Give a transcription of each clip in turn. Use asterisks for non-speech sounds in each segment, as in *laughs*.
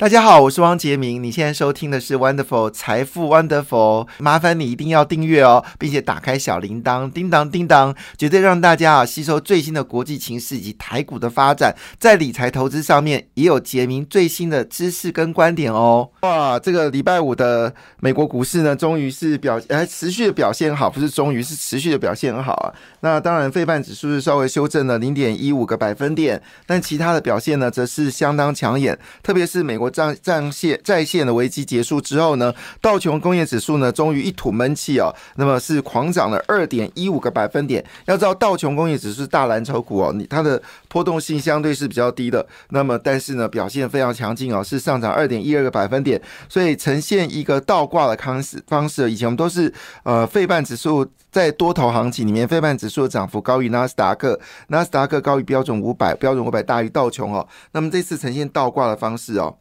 大家好，我是汪杰明。你现在收听的是 Wonderful 财富 Wonderful，麻烦你一定要订阅哦，并且打开小铃铛，叮当叮当，绝对让大家啊吸收最新的国际情势以及台股的发展，在理财投资上面也有杰明最新的知识跟观点哦。哇，这个礼拜五的美国股市呢，终于是表哎持续的表现好，不是终于是持续的表现很好啊。那当然，费半指数是稍微修正了零点一五个百分点，但其他的表现呢，则是相当抢眼，特别是美国。战战线在线的危机结束之后呢，道琼工业指数呢终于一吐闷气哦，那么是狂涨了二点一五个百分点。要知道道琼工业指数大蓝筹股哦，你它的波动性相对是比较低的，那么但是呢表现非常强劲哦，是上涨二点一二个百分点，所以呈现一个倒挂的方式方式。以前我们都是呃费半指数在多头行情里面，费半指数的涨幅高于纳斯达克，纳斯达克高于标准五百，标准五百大于道琼哦。那么这次呈现倒挂的方式哦。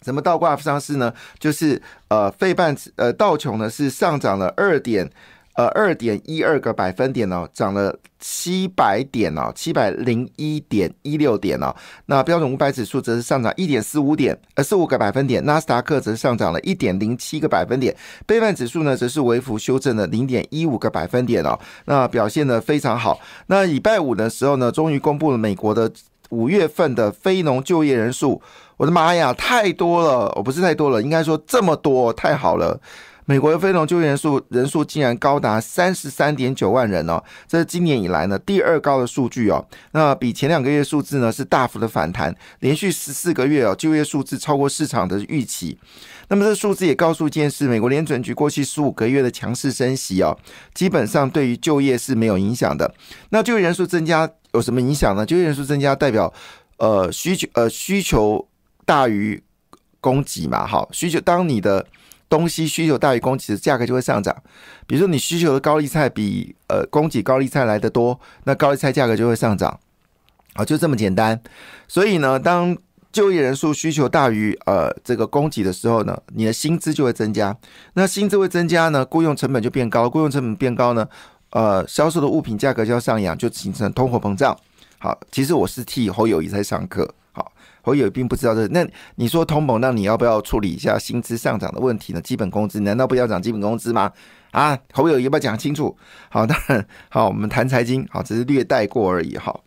怎么倒挂上市呢？就是呃，费半呃道琼呢是上涨了二点呃二点一二个百分点哦，涨了七百点哦，七百零一点一六点哦。那标准五百指数则是上涨一点四五点呃四五个百分点，纳斯达克则是上涨了一点零七个百分点，费半指数呢则是微幅修正了零点一五个百分点哦。那表现的非常好。那礼拜五的时候呢，终于公布了美国的五月份的非农就业人数。我的妈呀，太多了！我不是太多了，应该说这么多，太好了。美国的非农就业人数人数竟然高达三十三点九万人哦，这是今年以来呢第二高的数据哦。那比前两个月数字呢是大幅的反弹，连续十四个月哦就业数字超过市场的预期。那么这数字也告诉一件事：美国联准局过去十五个月的强势升息哦，基本上对于就业是没有影响的。那就业人数增加有什么影响呢？就业人数增加代表呃需求呃需求。大于供给嘛，好需求。当你的东西需求大于供给的价格就会上涨。比如说你需求的高丽菜比呃供给高丽菜来的多，那高丽菜价格就会上涨。啊，就这么简单。所以呢，当就业人数需求大于呃这个供给的时候呢，你的薪资就会增加。那薪资会增加呢，雇佣成本就变高。雇佣成本变高呢，呃，销售的物品价格就要上扬，就形成通货膨胀。好，其实我是替侯友谊在上课。好侯友并不知道这，那你说通膨，那你要不要处理一下薪资上涨的问题呢？基本工资难道不要涨基本工资吗？啊，侯友要不要讲清楚？好，当然好，我们谈财经，好，只是略带过而已。好，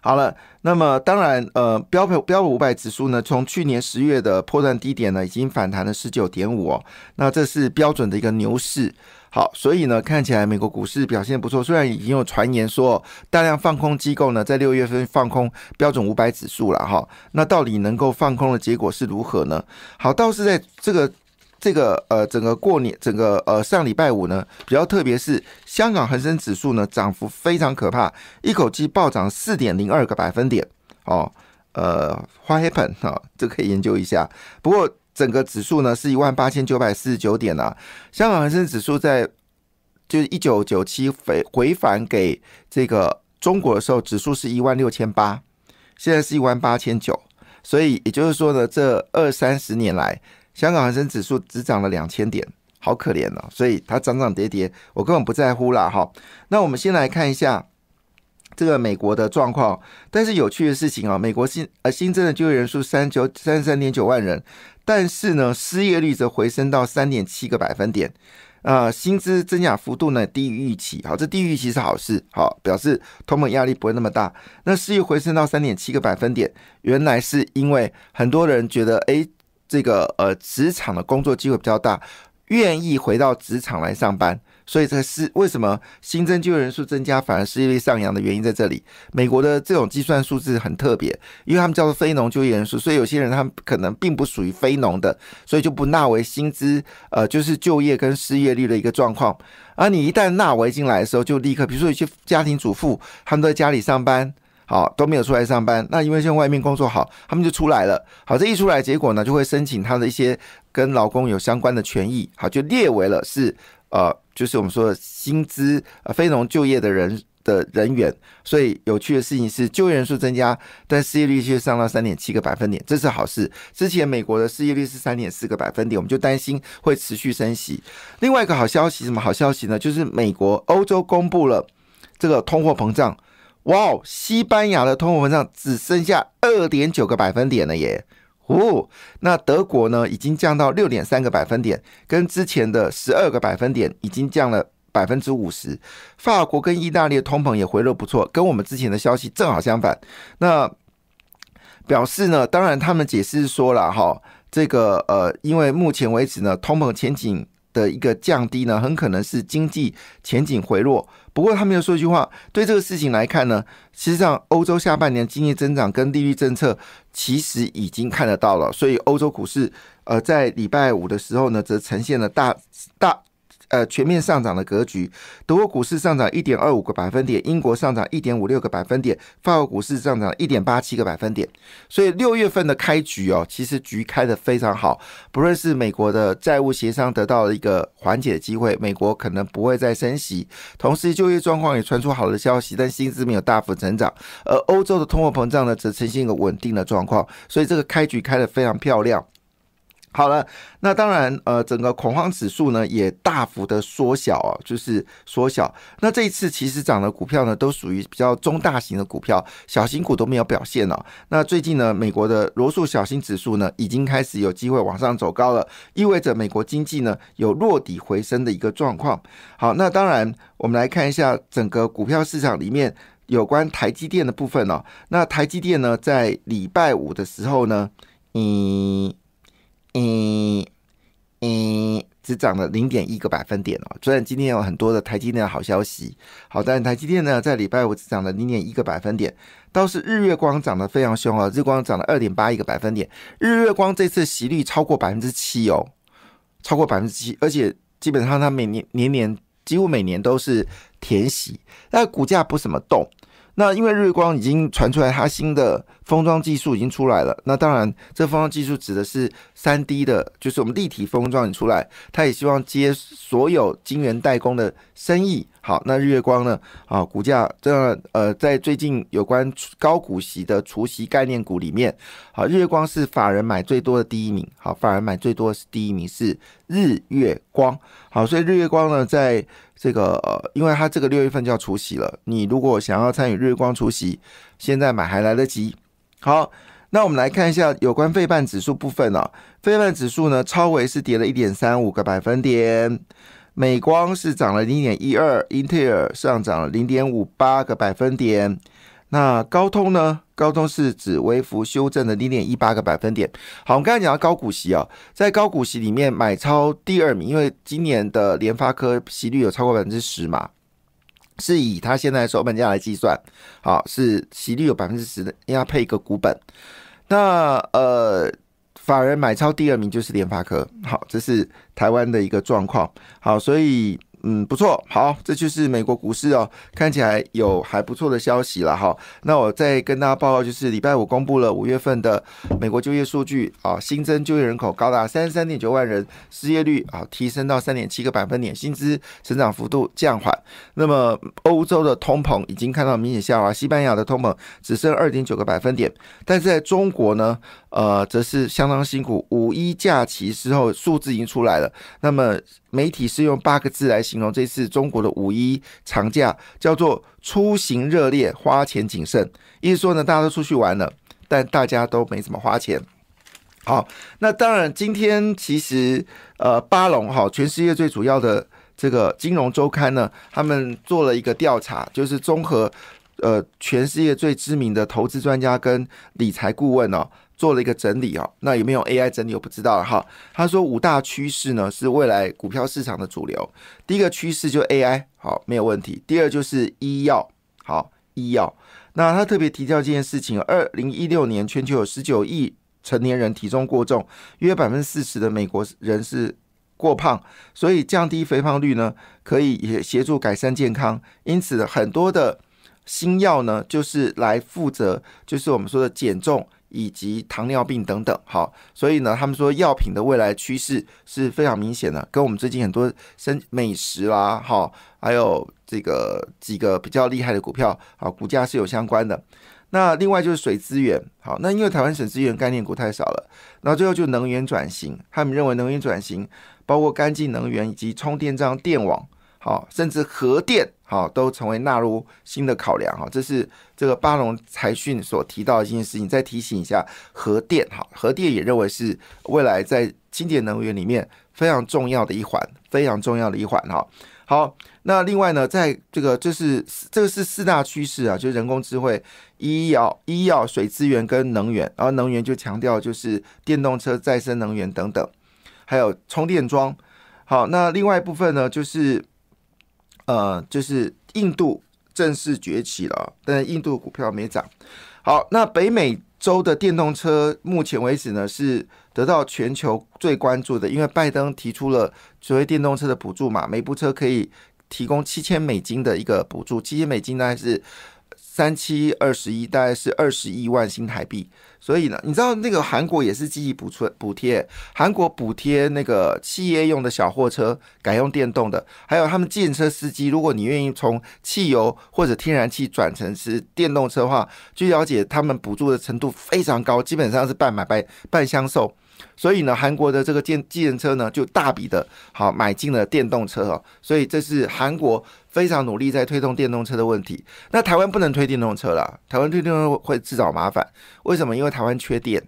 好了，那么当然，呃，标普标普五百指数呢，从去年十月的破断低点呢，已经反弹了十九点五哦，那这是标准的一个牛市。好，所以呢，看起来美国股市表现不错。虽然已经有传言说大量放空机构呢，在六月份放空标准五百指数了哈。那到底能够放空的结果是如何呢？好，倒是在这个这个呃整个过年整个呃上礼拜五呢，比较特别是香港恒生指数呢涨幅非常可怕，一口气暴涨四点零二个百分点哦。呃，What happened 哈？这可以研究一下。不过。整个指数呢是一万八千九百四十九点啊，香港恒生指数在就是一九九七回回返给这个中国的时候，指数是一万六千八，现在是一万八千九，所以也就是说呢，这二三十年来，香港恒生指数只涨了两千点，好可怜哦，所以它涨涨跌跌，我根本不在乎啦哈。那我们先来看一下。这个美国的状况，但是有趣的事情啊，美国新呃新增的就业人数三九三十三点九万人，但是呢，失业率则回升到三点七个百分点，啊，薪资增长幅度呢低于预期，好，这低于预期是好事，好，表示通膨压力不会那么大。那失业回升到三点七个百分点，原来是因为很多人觉得，哎，这个呃职场的工作机会比较大，愿意回到职场来上班。所以这是为什么新增就业人数增加，反而失业率上扬的原因在这里。美国的这种计算数字很特别，因为他们叫做非农就业人数，所以有些人他们可能并不属于非农的，所以就不纳为薪资，呃，就是就业跟失业率的一个状况。而你一旦纳为进来的时候，就立刻，比如说有些家庭主妇，他们都在家里上班，好都没有出来上班，那因为现在外面工作好，他们就出来了。好，这一出来，结果呢，就会申请他的一些跟劳工有相关的权益，好，就列为了是。呃，就是我们说的薪资呃非农就业的人的人员，所以有趣的事情是就业人数增加，但失业率却上到三点七个百分点，这是好事。之前美国的失业率是三点四个百分点，我们就担心会持续升息。另外一个好消息，什么好消息呢？就是美国、欧洲公布了这个通货膨胀，哇哦，西班牙的通货膨胀只剩下二点九个百分点了耶！哦，那德国呢已经降到六点三个百分点，跟之前的十二个百分点已经降了百分之五十。法国跟意大利的通膨也回落不错，跟我们之前的消息正好相反。那表示呢，当然他们解释说了哈，这个呃，因为目前为止呢，通膨前景的一个降低呢，很可能是经济前景回落。不过他们又说一句话，对这个事情来看呢，实际上欧洲下半年经济增长跟利率政策其实已经看得到了，所以欧洲股市呃在礼拜五的时候呢，则呈现了大大。呃，全面上涨的格局，德国股市上涨一点二五个百分点，英国上涨一点五六个百分点，法国股市上涨一点八七个百分点。所以六月份的开局哦，其实局开的非常好。不论是美国的债务协商得到了一个缓解的机会，美国可能不会再升息，同时就业状况也传出好的消息，但薪资没有大幅增长。而欧洲的通货膨胀呢，则呈现一个稳定的状况。所以这个开局开的非常漂亮。好了，那当然，呃，整个恐慌指数呢也大幅的缩小啊，就是缩小。那这一次其实涨的股票呢，都属于比较中大型的股票，小型股都没有表现了。那最近呢，美国的罗素小型指数呢，已经开始有机会往上走高了，意味着美国经济呢有落底回升的一个状况。好，那当然，我们来看一下整个股票市场里面有关台积电的部分哦。那台积电呢，在礼拜五的时候呢，嗯。嗯嗯，只涨了零点一个百分点哦。虽然今天有很多的台积电的好消息，好，但台积电呢，在礼拜五只涨了零点一个百分点。倒是日月光涨得非常凶啊，日光涨了二点八一个百分点。日月光这次息率超过百分之七哦，超过百分之七，而且基本上它每年年年几乎每年都是填息，那股价不怎么动。那因为日月光已经传出来，它新的封装技术已经出来了。那当然，这封装技术指的是三 D 的，就是我们立体封装出来。它也希望接所有晶圆代工的生意。好，那日月光呢？啊，股价这呃，在最近有关高股息的除息概念股里面，好，日月光是法人买最多的第一名。好，法人买最多的是第一名是日月光。好，所以日月光呢，在这个呃，因为它这个六月份就要除息了，你如果想要参与日月光除息，现在买还来得及。好，那我们来看一下有关费半指数部分哦。费半指数呢，超维是跌了一点三五个百分点，美光是涨了零点一二，英特尔上涨了零点五八个百分点。那高通呢？高通是指微幅修正的零点一八个百分点。好，我们刚才讲到高股息啊，在高股息里面买超第二名，因为今年的联发科息率有超过百分之十嘛，是以他现在收盘价来计算，好是息率有百分之十的，要配一个股本。那呃，法人买超第二名就是联发科，好，这是台湾的一个状况。好，所以。嗯，不错，好，这就是美国股市哦，看起来有还不错的消息了哈。那我再跟大家报告，就是礼拜五公布了五月份的美国就业数据啊，新增就业人口高达三十三点九万人，失业率啊提升到三点七个百分点，薪资成长幅度降缓。那么欧洲的通膨已经看到明显下滑，西班牙的通膨只剩二点九个百分点，但是在中国呢，呃，则是相当辛苦。五一假期之后，数字已经出来了。那么媒体是用八个字来形容这次中国的五一长假，叫做“出行热烈，花钱谨慎”。意思说呢，大家都出去玩了，但大家都没怎么花钱。好，那当然，今天其实呃，巴龙哈，全世界最主要的这个金融周刊呢，他们做了一个调查，就是综合呃全世界最知名的投资专家跟理财顾问哦。做了一个整理啊，那有没有 AI 整理我不知道哈。他说五大趋势呢是未来股票市场的主流。第一个趋势就 AI，好没有问题。第二就是医药，好医药。那他特别提到这件事情，二零一六年全球有十九亿成年人体重过重，约百分之四十的美国人是过胖，所以降低肥胖率呢，可以也协助改善健康。因此很多的新药呢，就是来负责，就是我们说的减重。以及糖尿病等等，好，所以呢，他们说药品的未来趋势是非常明显的，跟我们最近很多生美食啦，哈，还有这个几个比较厉害的股票，好，股价是有相关的。那另外就是水资源，好，那因为台湾省资源概念股太少了，那最后就能源转型，他们认为能源转型包括干净能源以及充电站电网，好，甚至核电，好，都成为纳入新的考量哈。这是这个巴龙财讯所提到的一件事情。再提醒一下，核电哈，核电也认为是未来在清洁能源里面非常重要的一环，非常重要的一环哈。好，那另外呢，在这个这是这个是四大趋势啊，就是人工智慧、医药、医药、水资源跟能源，然后能源就强调就是电动车、再生能源等等，还有充电桩。好，那另外一部分呢，就是呃，就是印度正式崛起了，但是印度股票没涨。好，那北美洲的电动车目前为止呢是。得到全球最关注的，因为拜登提出了所谓电动车的补助嘛，每部车可以提供七千美金的一个补助，七千美金大概是三七二十一，大概是二十亿万新台币。所以呢，你知道那个韩国也是积极补出补贴，韩国补贴那个企业用的小货车改用电动的，还有他们进车司机，如果你愿意从汽油或者天然气转成是电动车的话，据了解，他们补助的程度非常高，基本上是半买半半相售。所以呢，韩国的这个电机人车呢，就大笔的好买进了电动车哦。所以这是韩国非常努力在推动电动车的问题。那台湾不能推电动车了，台湾推电动车会自找麻烦。为什么？因为台湾缺电。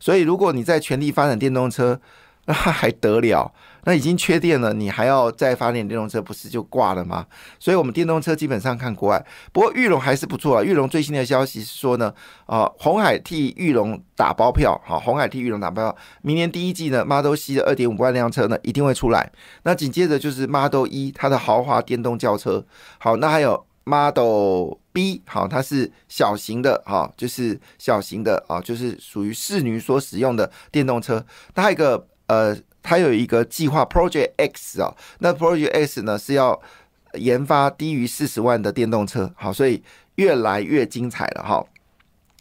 所以如果你在全力发展电动车，那还得了？那已经缺电了，你还要再发电电动车，不是就挂了吗？所以，我们电动车基本上看国外。不过，玉龙还是不错啊。玉龙最新的消息是说呢，啊，红海替玉龙打包票，好，红海替玉龙打包票，明年第一季呢，Model C 的二点五万辆车呢一定会出来。那紧接着就是 Model 一，它的豪华电动轿车。好，那还有 Model B，好，它是小型的，哈，就是小型的啊，就是属于侍女所使用的电动车。它一个呃。它有一个计划 Project X 啊，那 Project X 呢是要研发低于四十万的电动车，好，所以越来越精彩了哈。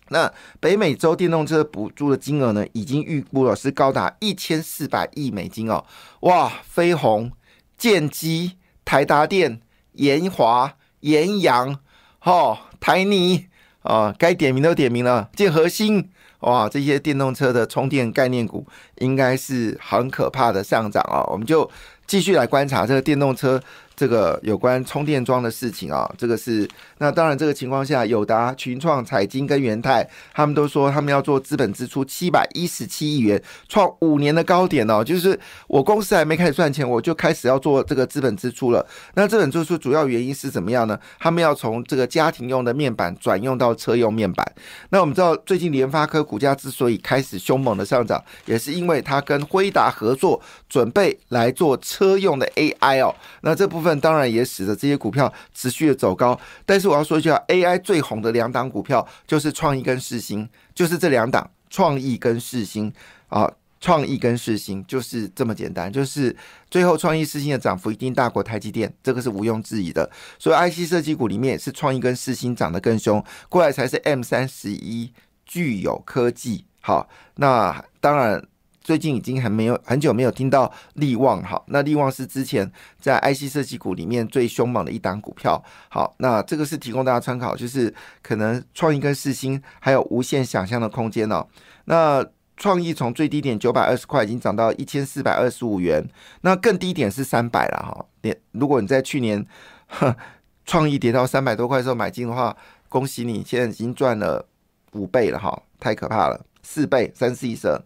那北美洲电动车补助的金额呢，已经预估了是高达一千四百亿美金哦，哇，飞鸿、建机、台达电、延华、延阳、哈、台泥啊，该点名都点名了，建核心。哇，这些电动车的充电概念股应该是很可怕的上涨啊！我们就继续来观察这个电动车。这个有关充电桩的事情啊，这个是那当然这个情况下，友达、群创、彩金跟元泰，他们都说他们要做资本支出七百一十七亿元，创五年的高点哦。就是我公司还没开始赚钱，我就开始要做这个资本支出了。那资本支出主要原因是怎么样呢？他们要从这个家庭用的面板转用到车用面板。那我们知道，最近联发科股价之所以开始凶猛的上涨，也是因为它跟辉达合作，准备来做车用的 AI 哦。那这部分。当然也使得这些股票持续的走高，但是我要说一句啊，AI 最红的两档股票就是创意跟世星，就是这两档，创意跟世星啊，创意跟世星就是这么简单，就是最后创意世星的涨幅一定大过台积电，这个是毋庸置疑的。所以 IC 设计股里面是创意跟世星涨得更凶，过来才是 M 三十一具有科技。好，那当然。最近已经很没有很久没有听到利旺哈，那利旺是之前在 IC 设计股里面最凶猛的一档股票。好，那这个是提供大家参考，就是可能创意跟四星还有无限想象的空间哦。那创意从最低点九百二十块已经涨到一千四百二十五元，那更低点是三百了哈。点如果你在去年 *laughs* 创意跌到三百多块的时候买进的话，恭喜你，现在已经赚了五倍了哈，太可怕了，四倍三四一折。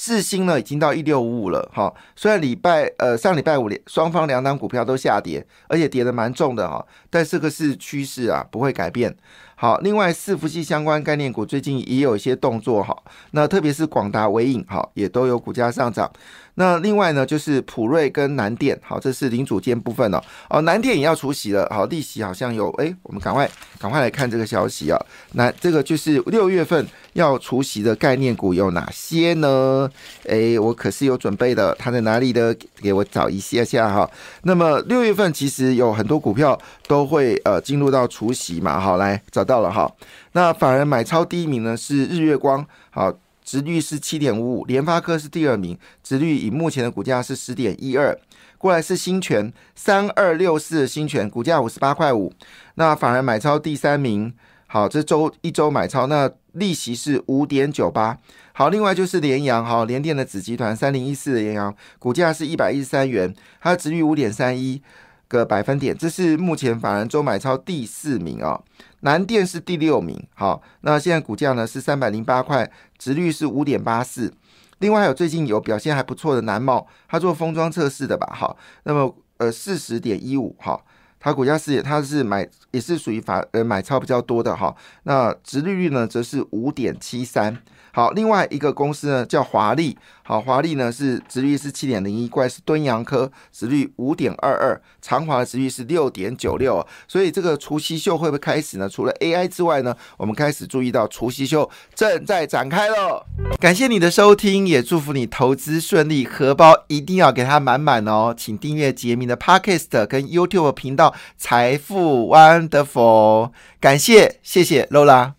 四星呢已经到一六五五了哈，虽然礼拜呃上礼拜五双方两档股票都下跌，而且跌的蛮重的哈，但这个是趋势啊，不会改变。好，另外伺服器相关概念股最近也有一些动作哈，那特别是广达、微影哈，也都有股价上涨。那另外呢，就是普瑞跟南电，好，这是零组件部分哦。哦，南电也要除息了，好，利息好像有，哎，我们赶快赶快来看这个消息啊。那这个就是六月份要除息的概念股有哪些呢？哎，我可是有准备的，它在哪里的？给我找一下下哈。那么六月份其实有很多股票都会呃进入到除息嘛，好，来找到了哈。那反而买超第一名呢是日月光，好。值率是七点五五，联发科是第二名，值率以目前的股价是十点一二。过来是新权三二六四的新权，股价五十八块五，那反而买超第三名。好，这周一周买超，那利息是五点九八。好，另外就是联阳，好，联电的子集团三零一四的联阳，股价是一百一十三元，它的值率五点三一。个百分点，这是目前法人周买超第四名啊。南电是第六名，好，那现在股价呢是三百零八块，值率是五点八四。另外还有最近有表现还不错的南茂，它做封装测试的吧，好，那么呃四十点一五，好，它股价是它是买也是属于法呃买超比较多的哈，那值利率呢则是五点七三。好，另外一个公司呢叫华丽，好，华丽呢是值率是七点零一，怪是敦洋科，值率五点二二，长华的值率是六点九六，所以这个除夕秀会不会开始呢？除了 AI 之外呢，我们开始注意到除夕秀正在展开了。感谢你的收听，也祝福你投资顺利，荷包一定要给它满满哦。请订阅杰明的 Podcast 跟 YouTube 频道财富 Wonderful，感谢，谢谢 Lola。